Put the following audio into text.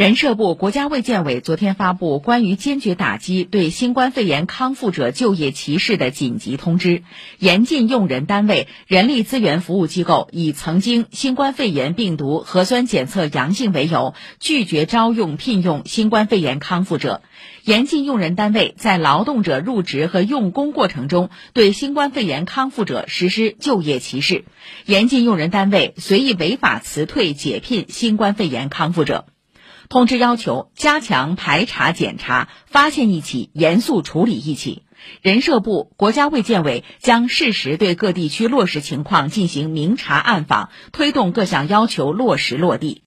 人社部、国家卫健委昨天发布关于坚决打击对新冠肺炎康复者就业歧视的紧急通知，严禁用人单位、人力资源服务机构以曾经新冠肺炎病毒核酸检测阳性为由，拒绝招用聘用新冠肺炎康复者；严禁用人单位在劳动者入职和用工过程中对新冠肺炎康复者实施就业歧视；严禁用人单位随意违法辞退、解聘新冠肺炎康复者。通知要求加强排查检查，发现一起严肃处理一起。人社部、国家卫健委将适时对各地区落实情况进行明察暗访，推动各项要求落实落地。